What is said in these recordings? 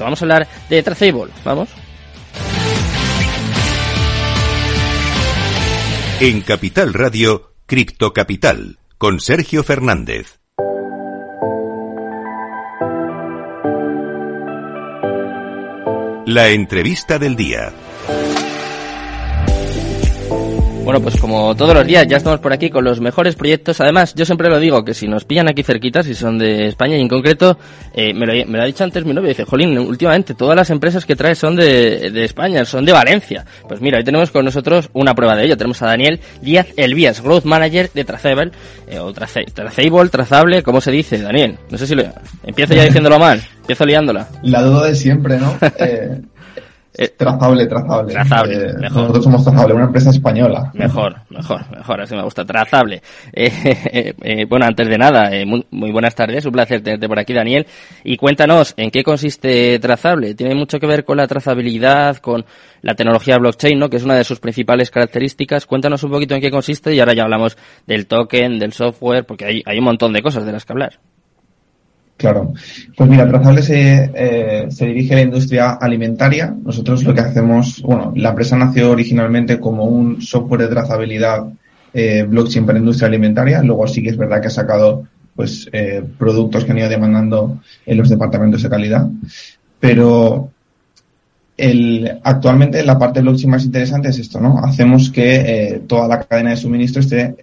Vamos a hablar de Traceable, vamos. En Capital Radio, Cripto Capital, con Sergio Fernández. La entrevista del día. Bueno, pues como todos los días ya estamos por aquí con los mejores proyectos. Además, yo siempre lo digo que si nos pillan aquí cerquitas, si son de España y en concreto, eh, me, lo, me, lo, ha dicho antes mi novio, dice, Jolín, últimamente todas las empresas que traes son de, de, España, son de Valencia. Pues mira, hoy tenemos con nosotros una prueba de ello. Tenemos a Daniel Díaz Elvías, Growth Manager de Traceable, eh, o trace, Traceable, Trazable, ¿cómo se dice, Daniel? No sé si lo... Empiezo ya diciéndolo mal, empiezo liándola. La duda de siempre, ¿no? eh... Eh, trazable, trazable. Trazable, Eh, mejor. Nosotros somos trazable, una empresa española. Mejor, mejor, mejor, así me gusta. Trazable. Eh, bueno, antes de nada, muy, muy, buenas tardes, un placer tenerte por aquí, Daniel. Y cuéntanos, ¿en qué consiste Trazable? Tiene mucho que ver con la trazabilidad, con la tecnología blockchain, ¿no? Que es una de sus principales características. Cuéntanos un poquito en qué consiste y ahora ya hablamos del token, del software, porque hay, hay un montón de cosas de las que hablar. Claro. Pues mira, Trazable se, eh, se dirige a la industria alimentaria. Nosotros lo que hacemos, bueno, la empresa nació originalmente como un software de trazabilidad eh, blockchain para industria alimentaria. Luego sí que es verdad que ha sacado pues eh, productos que han ido demandando en los departamentos de calidad. Pero el, actualmente la parte blockchain más interesante es esto, ¿no? Hacemos que eh, toda la cadena de suministro esté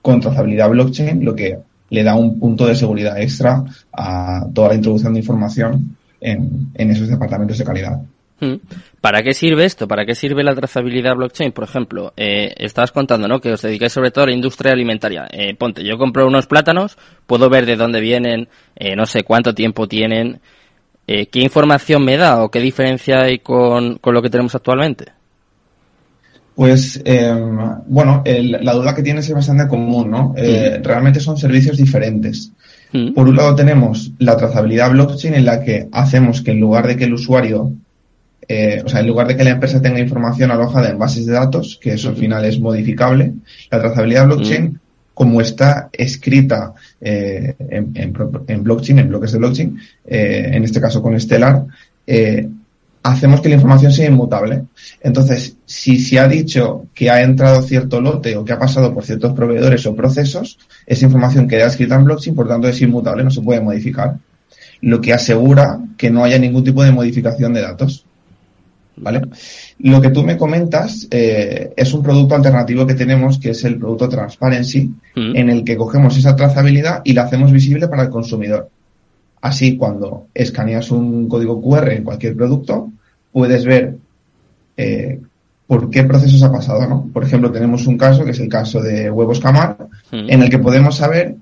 con trazabilidad blockchain, lo que le da un punto de seguridad extra a toda la introducción de información en, esos departamentos de calidad. Hmm. ¿Para qué sirve esto? ¿Para qué sirve la trazabilidad blockchain? Por ejemplo, eh, estabas contando, ¿no? Que os dedicáis sobre todo a la industria alimentaria. Eh, ponte, yo compro unos plátanos, puedo ver de dónde vienen, eh, no sé cuánto tiempo tienen. Eh, ¿Qué información me da o qué diferencia hay con lo que tenemos actualmente? Pues, eh, bueno, el, la duda que tienes es bastante común, ¿no? Eh, mm. Realmente son servicios diferentes. Mm. Por un lado tenemos la trazabilidad blockchain en la que hacemos que en lugar de que el usuario, eh, o sea, en lugar de que la empresa tenga información alojada en bases de datos, que eso mm. al final es modificable, la trazabilidad blockchain, como está escrita eh, en, en, en, blockchain, en bloques de blockchain, eh, en este caso con Stellar, eh, hacemos que la información sea inmutable. Entonces, si se ha dicho que ha entrado cierto lote o que ha pasado por ciertos proveedores o procesos, esa información queda escrita en blockchain, por tanto es inmutable, no se puede modificar. Lo que asegura que no haya ningún tipo de modificación de datos. ¿Vale? Lo que tú me comentas eh, es un producto alternativo que tenemos, que es el producto Transparency, mm. en el que cogemos esa trazabilidad y la hacemos visible para el consumidor. Así, cuando escaneas un código QR en cualquier producto, puedes ver eh, por qué procesos ha pasado, ¿no? Por ejemplo, tenemos un caso, que es el caso de huevos camar, mm. en el que podemos saber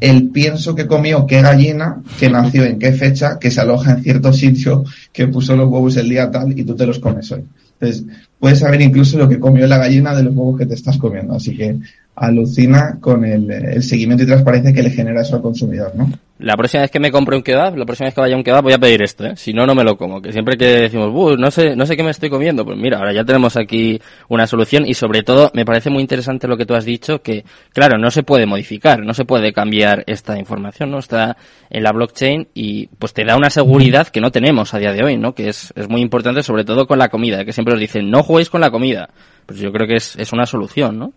el pienso que comió qué gallina, que nació en qué fecha, que se aloja en cierto sitio, que puso los huevos el día tal y tú te los comes hoy. Entonces, puedes saber incluso lo que comió la gallina de los huevos que te estás comiendo. Así que alucina con el, seguimiento y transparencia que le genera eso al consumidor, ¿no? La próxima vez que me compre un kebab, la próxima vez que vaya un kebab voy a pedir esto, ¿eh? Si no, no me lo como. Que siempre que decimos, no sé, no sé qué me estoy comiendo, pues mira, ahora ya tenemos aquí una solución y sobre todo me parece muy interesante lo que tú has dicho, que claro, no se puede modificar, no se puede cambiar esta información, ¿no? Está en la blockchain y pues te da una seguridad que no tenemos a día de hoy, ¿no? Que es, es muy importante sobre todo con la comida, que siempre os dicen, no juguéis con la comida. Pues yo creo que es, es una solución, ¿no?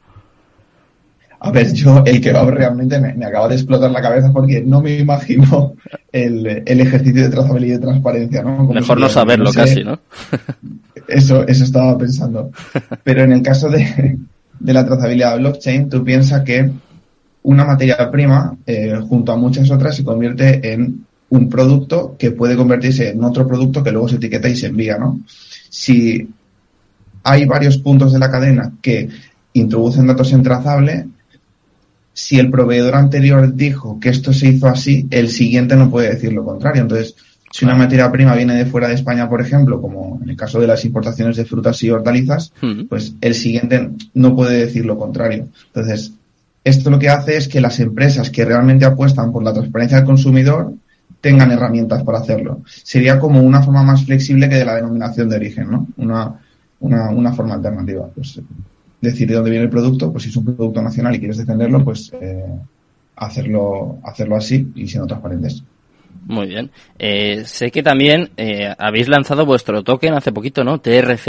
A ver, yo el kebab realmente me, me, acaba de explotar la cabeza porque no me imagino el, el ejercicio de trazabilidad y de transparencia, ¿no? Como Mejor no saberlo no sé, casi, ¿no? eso, eso estaba pensando. Pero en el caso de, de la trazabilidad blockchain, tú piensas que una materia prima, eh, junto a muchas otras, se convierte en un producto que puede convertirse en otro producto que luego se etiqueta y se envía, ¿no? Si hay varios puntos de la cadena que introducen datos en trazable, si el proveedor anterior dijo que esto se hizo así, el siguiente no puede decir lo contrario. Entonces, si una materia prima viene de fuera de España, por ejemplo, como en el caso de las importaciones de frutas y hortalizas, pues el siguiente no puede decir lo contrario. Entonces, esto lo que hace es que las empresas que realmente apuestan por la transparencia del consumidor tengan herramientas para hacerlo. Sería como una forma más flexible que de la denominación de origen, ¿no? Una, una, una forma alternativa. Pues, decir de dónde viene el producto, pues si es un producto nacional y quieres defenderlo, pues eh, hacerlo, hacerlo así y siendo transparentes. Muy bien. Eh, sé que también eh, habéis lanzado vuestro token hace poquito, ¿no? TRZ.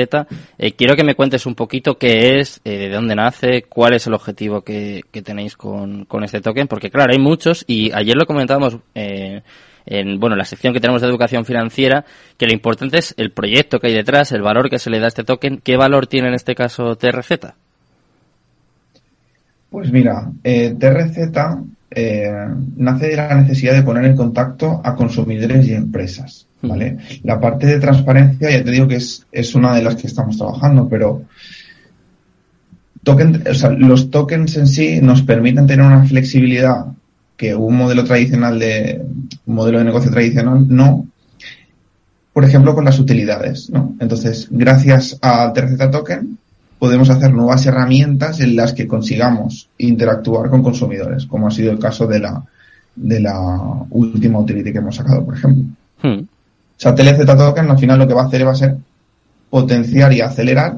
Eh, quiero que me cuentes un poquito qué es, eh, de dónde nace, cuál es el objetivo que, que tenéis con, con, este token, porque claro, hay muchos y ayer lo comentábamos eh, en bueno la sección que tenemos de educación financiera, que lo importante es el proyecto que hay detrás, el valor que se le da a este token. ¿Qué valor tiene en este caso TRZ? Pues mira, eh, TRZ eh, nace de la necesidad de poner en contacto a consumidores y empresas. ¿vale? La parte de transparencia, ya te digo que es, es una de las que estamos trabajando, pero token, o sea, los tokens en sí nos permiten tener una flexibilidad que un modelo tradicional de un modelo de negocio tradicional no. Por ejemplo, con las utilidades, ¿no? Entonces, gracias al TRZ token, podemos hacer nuevas herramientas en las que consigamos interactuar con consumidores, como ha sido el caso de la, de la última utility que hemos sacado, por ejemplo. Hmm. O sea, TLZ Token al final lo que va a hacer va a ser potenciar y acelerar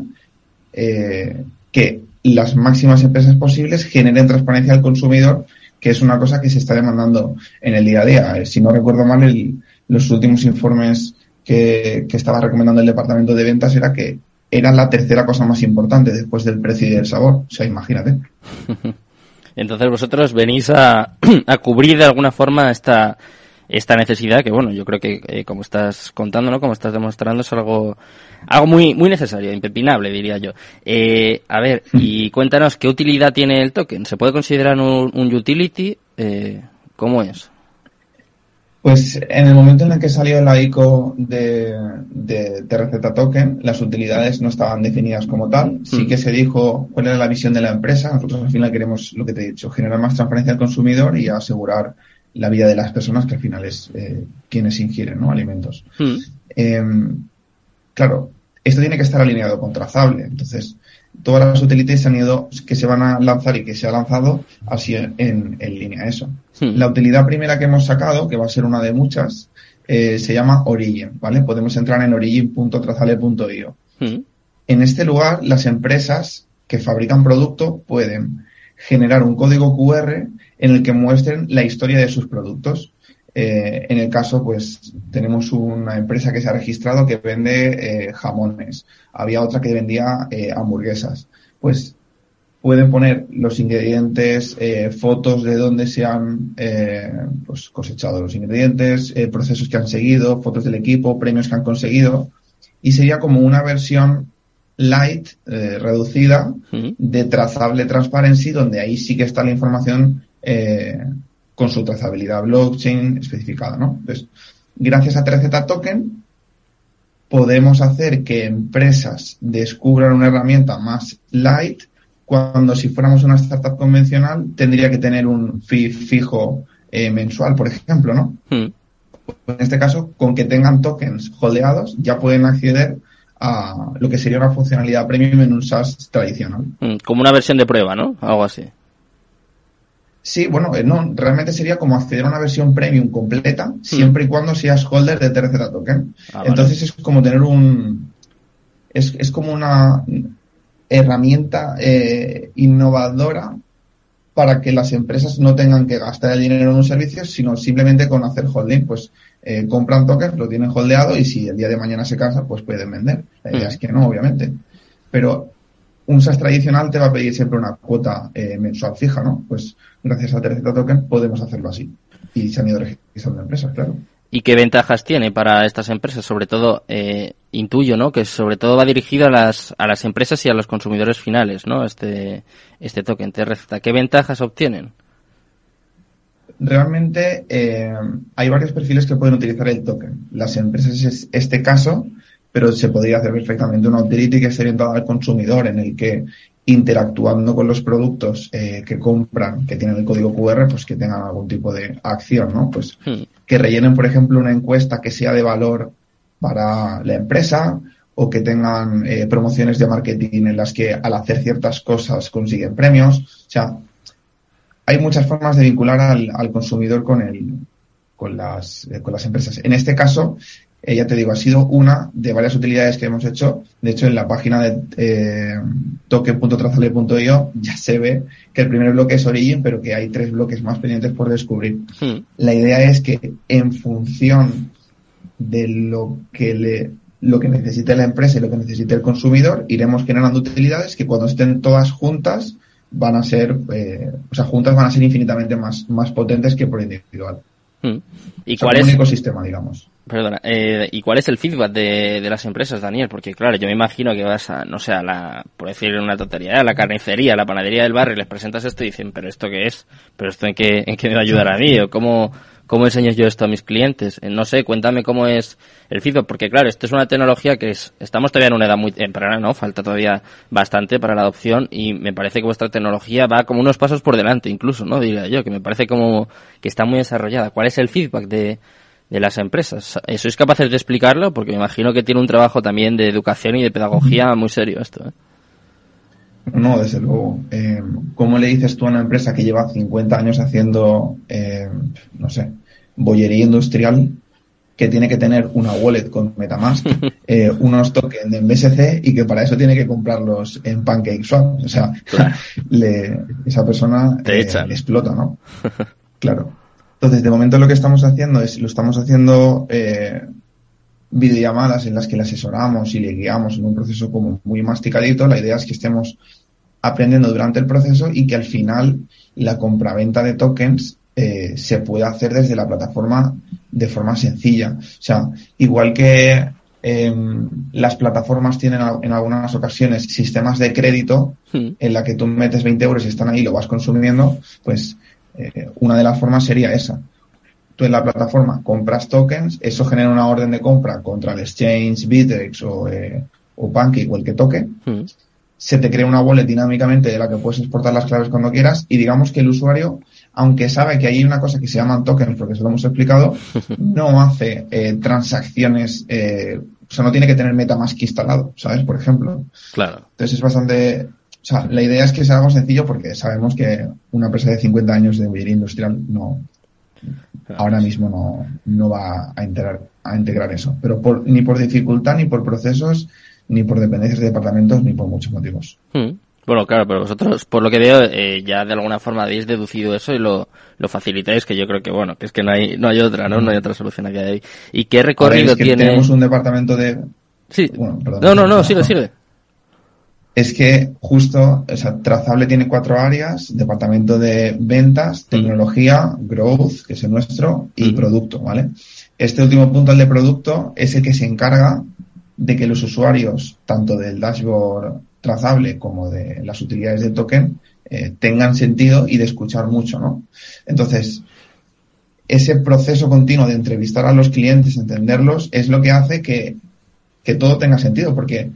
eh, que las máximas empresas posibles generen transparencia al consumidor, que es una cosa que se está demandando en el día a día. Eh, si no recuerdo mal, el, los últimos informes que, que estaba recomendando el departamento de ventas era que era la tercera cosa más importante después del precio y del sabor. O sea, imagínate. Entonces vosotros venís a, a cubrir de alguna forma esta, esta necesidad que bueno yo creo que eh, como estás contando no como estás demostrando es algo algo muy muy necesario impepinable diría yo eh, a ver y cuéntanos qué utilidad tiene el token se puede considerar un, un utility eh, cómo es pues en el momento en el que salió la ICO de, de TRZ Token, las utilidades no estaban definidas como tal. Sí mm. que se dijo cuál era la visión de la empresa. Nosotros al final queremos, lo que te he dicho, generar más transparencia al consumidor y asegurar la vida de las personas que al final es eh, quienes ingieren ¿no? alimentos. Mm. Eh, claro, esto tiene que estar alineado con trazable. Entonces, todas las utilities han ido, que se van a lanzar y que se ha lanzado así en, en línea eso. Hmm. La utilidad primera que hemos sacado, que va a ser una de muchas, eh, se llama Origin, ¿vale? Podemos entrar en origin.trazale.io. Hmm. En este lugar, las empresas que fabrican producto pueden generar un código QR en el que muestren la historia de sus productos. Eh, en el caso, pues tenemos una empresa que se ha registrado que vende eh, jamones. Había otra que vendía eh, hamburguesas. Pues pueden poner los ingredientes, fotos de dónde se han eh, pues cosechado los ingredientes, procesos que han seguido, fotos del equipo, premios que han conseguido. Y sería como una versión light, reducida, de trazable transparency, donde ahí sí que está la información con su trazabilidad blockchain especificada, ¿no? Entonces, gracias a 3Z Token, podemos hacer que empresas descubran una herramienta más light cuando si fuéramos una startup convencional tendría que tener un fee fijo eh, mensual, por ejemplo, ¿no? Hmm. En este caso, con que tengan tokens holdeados, ya pueden acceder a lo que sería una funcionalidad premium en un SaaS tradicional. Hmm, como una versión de prueba, ¿no? Algo así. Sí, bueno, eh, no, realmente sería como acceder a una versión premium completa, hmm. siempre y cuando seas holder de tercera token. Ah, Entonces es como tener un, es, es como una, herramienta eh, innovadora para que las empresas no tengan que gastar el dinero en un servicio, sino simplemente con hacer holding, pues eh, compran tokens, lo tienen holdeado y si el día de mañana se cansa, pues pueden vender. La idea es que no, obviamente. Pero un SaaS tradicional te va a pedir siempre una cuota eh, mensual fija, ¿no? Pues gracias a Terceta Token podemos hacerlo así. Y se han ido registrando empresas, claro. ¿Y qué ventajas tiene para estas empresas? Sobre todo, eh, intuyo, ¿no? Que sobre todo va dirigido a las, a las empresas y a los consumidores finales, ¿no? Este, este token TRZ. ¿Qué ventajas obtienen? Realmente eh, hay varios perfiles que pueden utilizar el token. Las empresas es este caso, pero se podría hacer perfectamente una utility que esté orientada al consumidor, en el que interactuando con los productos eh, que compran, que tienen el código QR, pues que tengan algún tipo de acción, ¿no? Pues hmm. que rellenen, por ejemplo, una encuesta que sea de valor para la empresa o que tengan eh, promociones de marketing en las que al hacer ciertas cosas consiguen premios. O sea, hay muchas formas de vincular al, al consumidor con el, con las, eh, con las empresas. En este caso, eh, ya te digo, ha sido una de varias utilidades que hemos hecho. De hecho, en la página de eh, token.trazable.io ya se ve que el primer bloque es Origin, pero que hay tres bloques más pendientes por descubrir. Hmm. La idea es que en función de lo que le lo que necesite la empresa y lo que necesite el consumidor, iremos generando utilidades que cuando estén todas juntas van a ser, eh, o sea, juntas van a ser infinitamente más, más potentes que por individual. Hmm. ¿Y cuál es un ecosistema, digamos? Perdona, eh, ¿y cuál es el feedback de, de, las empresas, Daniel? Porque claro, yo me imagino que vas a, no sé, a la, por decir una tontería, a la carnicería, a la panadería del barrio y les presentas esto y dicen, pero ¿esto qué es? ¿Pero esto en qué, en qué me va a ayudar a mí? ¿O cómo, cómo enseño yo esto a mis clientes? Eh, no sé, cuéntame cómo es el feedback, porque claro, esto es una tecnología que es, estamos todavía en una edad muy temprana, ¿no? Falta todavía bastante para la adopción y me parece que vuestra tecnología va como unos pasos por delante incluso, ¿no? Diría yo, que me parece como que está muy desarrollada. ¿Cuál es el feedback de, de las empresas? ¿Sois capaces de explicarlo? Porque me imagino que tiene un trabajo también de educación y de pedagogía muy serio esto, ¿eh? No, desde luego. Eh, ¿Cómo le dices tú a una empresa que lleva 50 años haciendo, eh, no sé, bollería industrial que tiene que tener una wallet con Metamask, eh, unos tokens en BSC y que para eso tiene que comprarlos en PancakeSwap. O sea, esa persona Te eh, explota, ¿no? claro. Entonces, de momento lo que estamos haciendo es, lo estamos haciendo eh, videollamadas en las que le asesoramos y le guiamos en un proceso como muy masticadito. La idea es que estemos aprendiendo durante el proceso y que al final la compraventa de tokens eh, se puede hacer desde la plataforma de forma sencilla. O sea, igual que em, las plataformas tienen en algunas ocasiones sistemas de crédito hmm. en la que tú metes 20 euros y están ahí y lo vas consumiendo, pues eh, una de las formas sería esa. Tú en la plataforma compras tokens, eso genera una orden de compra contra el exchange, Bittrex o, eh, o Pancake o el que toque. Hmm. Se te crea una wallet dinámicamente de la que puedes exportar las claves cuando quieras y digamos que el usuario aunque sabe que hay una cosa que se llaman tokens, porque se lo hemos explicado, no hace eh, transacciones, eh, o sea, no tiene que tener MetaMask instalado, ¿sabes? Por ejemplo. Claro. Entonces es bastante, o sea, la idea es que sea algo sencillo porque sabemos que una empresa de 50 años de bollería industrial no, ahora mismo no, no va a integrar, a integrar eso. Pero por, ni por dificultad, ni por procesos, ni por dependencias de departamentos, ni por muchos motivos. Hmm. Bueno, claro, pero vosotros, por lo que veo, eh, ya de alguna forma habéis deducido eso y lo, lo facilitáis, que yo creo que, bueno, que es que no hay, no hay otra, ¿no? No hay otra solución aquí. ¿Y qué recorrido tiene? Tenemos un departamento de... Sí. Bueno, perdón, no, no, no, sigue, sigue. Es que justo, o sea, Trazable tiene cuatro áreas, departamento de ventas, tecnología, growth, que es el nuestro, y producto, ¿vale? Este último punto, el de producto, es el que se encarga de que los usuarios, tanto del dashboard trazable como de las utilidades del token eh, tengan sentido y de escuchar mucho, ¿no? Entonces, ese proceso continuo de entrevistar a los clientes, entenderlos, es lo que hace que, que todo tenga sentido, porque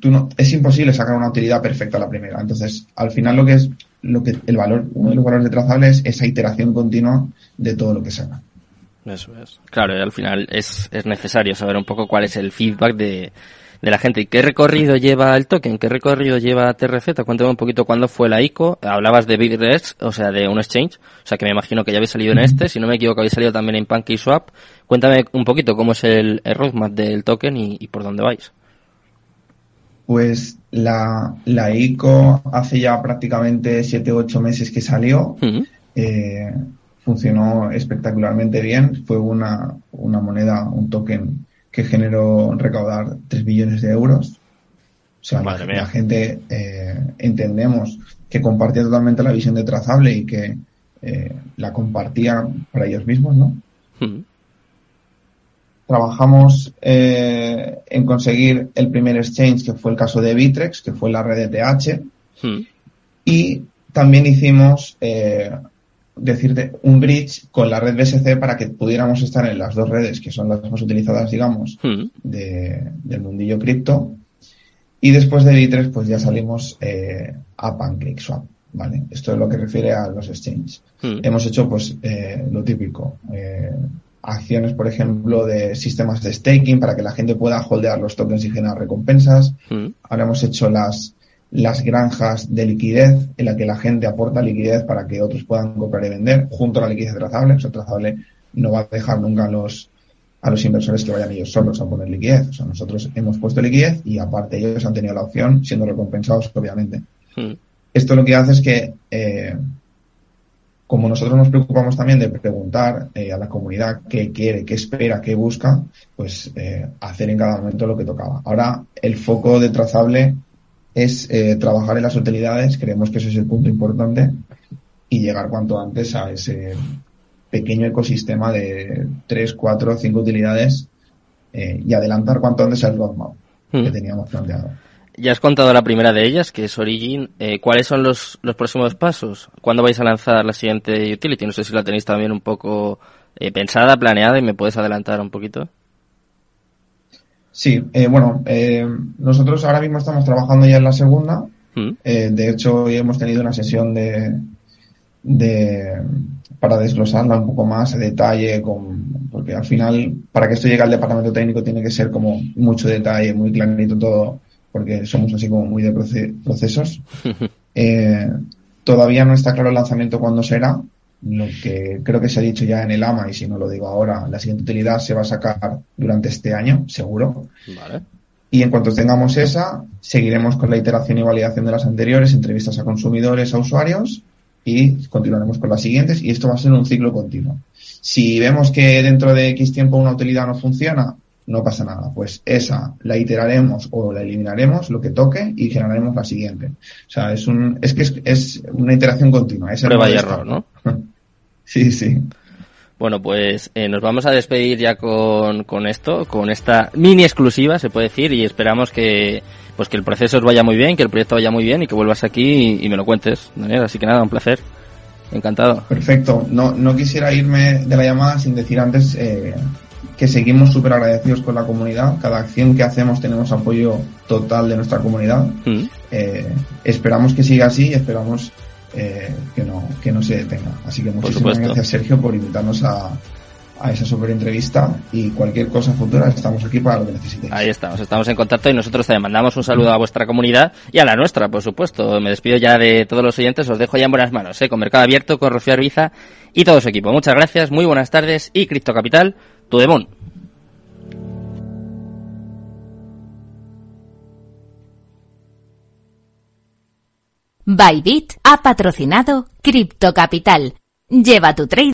tú no, es imposible sacar una utilidad perfecta a la primera. Entonces, al final lo que es, lo que, el valor, uno de los valores de trazable es esa iteración continua de todo lo que se haga. Eso es. Claro, al final es, es necesario saber un poco cuál es el feedback de, de la gente. ¿Y qué recorrido lleva el token? ¿Qué recorrido lleva TRZ? Cuéntame un poquito cuándo fue la ICO. Hablabas de Bitrex, o sea, de un exchange. O sea, que me imagino que ya habéis salido en este. Si no me equivoco, habéis salido también en PancakeSwap. Cuéntame un poquito cómo es el, roadmap del token y, por dónde vais. Pues la, la ICO hace ya prácticamente 7 u 8 meses que salió. eh, funcionó espectacularmente bien. Fue una, una moneda, un token que generó recaudar 3 billones de euros. O sea, la, gente eh, entendemos que compartía totalmente la visión de trazable y que eh, la compartía para ellos mismos, ¿no? Trabajamos eh, en conseguir el primer exchange, que fue el caso de Bitrex, que fue la red de TH. Hmm. Y también hicimos decirte un bridge con la red BSC para que pudiéramos estar en las dos redes que son las más utilizadas, digamos, hmm. de, del mundillo cripto. Y después de Bittrex, pues ya salimos eh, a PancakeSwap, ¿vale? Esto es lo que refiere a los exchanges. Hmm. Hemos hecho, pues, eh, lo típico. Acciones, por ejemplo, de sistemas de staking para que la gente pueda holdear los tokens y generar recompensas. Hmm. Ahora hemos hecho las las granjas de liquidez en la que la gente aporta liquidez para que otros puedan comprar y vender junto a la liquidez trazable. O sea, trazable no va a dejar nunca los, a los inversores que vayan ellos solos a poner liquidez. O sea, nosotros hemos puesto liquidez y aparte ellos han tenido la opción, siendo recompensados, obviamente. Hmm. Esto lo que hace es que, eh, como nosotros nos preocupamos también de preguntar eh, a la comunidad qué quiere, qué espera, qué busca, pues eh, hacer en cada momento lo que tocaba. Ahora, el foco de trazable es trabajar en las utilidades, creemos que ese es el punto importante, y llegar cuanto antes a ese pequeño ecosistema de 3, 4, 5 utilidades y adelantar cuanto antes el roadmap que hmm. teníamos planteado. Ya has contado la primera de ellas, que es Origin. Eh, ¿Cuáles son los, los próximos pasos? ¿Cuándo vais a lanzar la siguiente utility? No sé si la tenéis también un poco eh, pensada, planeada y me puedes adelantar un poquito. Sí, eh, bueno, nosotros ahora mismo estamos trabajando ya en la segunda. Mm. de hecho, hoy hemos tenido una sesión de, de para desglosarla un poco más a detalle, con, porque al final, para que esto llegue al departamento técnico, tiene que ser como mucho detalle, muy clarito todo porque somos así como muy de procesos. Eh, todavía no está claro el lanzamiento cuándo será. Lo que creo que se ha dicho ya en el AMA, y si no lo digo ahora, la siguiente utilidad se va a sacar durante este año, seguro. Y en cuanto tengamos esa, seguiremos con la iteración y validación de las anteriores, entrevistas a consumidores, a usuarios, y continuaremos con las siguientes, y esto va a ser un ciclo continuo. Si vemos que dentro de X tiempo una utilidad no funciona, no pasa nada. Pues esa la iteraremos o la eliminaremos, lo que toque, y generaremos la siguiente. O sea, es un, es que es, una iteración continua. Es Prueba y error, ¿no? sí, sí. Bueno, pues eh, nos vamos a despedir ya con, con esto, con esta mini exclusiva, se puede decir, y esperamos que pues que el proceso os vaya muy bien, que el proyecto vaya muy bien y que vuelvas aquí y, me lo cuentes, Daniel. Así que nada, un placer. Encantado. Perfecto. No, no quisiera irme de la llamada sin decir antes eh, que seguimos súper agradecidos con la comunidad. Cada acción que hacemos tenemos apoyo total de nuestra comunidad. Mm. Eh, esperamos que siga así y esperamos eh, que, no, que no se detenga. Así que muchísimas gracias Sergio por invitarnos a, a esa super entrevista y cualquier cosa futura estamos aquí para lo que necesitéis. Ahí estamos, estamos en contacto y nosotros también mandamos un saludo a vuestra comunidad y a la nuestra, por supuesto. Me despido ya de todos los oyentes, os dejo ya en buenas manos, ¿eh? con Mercado Abierto, con Rocío Arbiza y todo su equipo. Muchas gracias, muy buenas tardes y Cripto Capital tu demon. Bybit ha patrocinado Crypto Capital. Lleva tu trade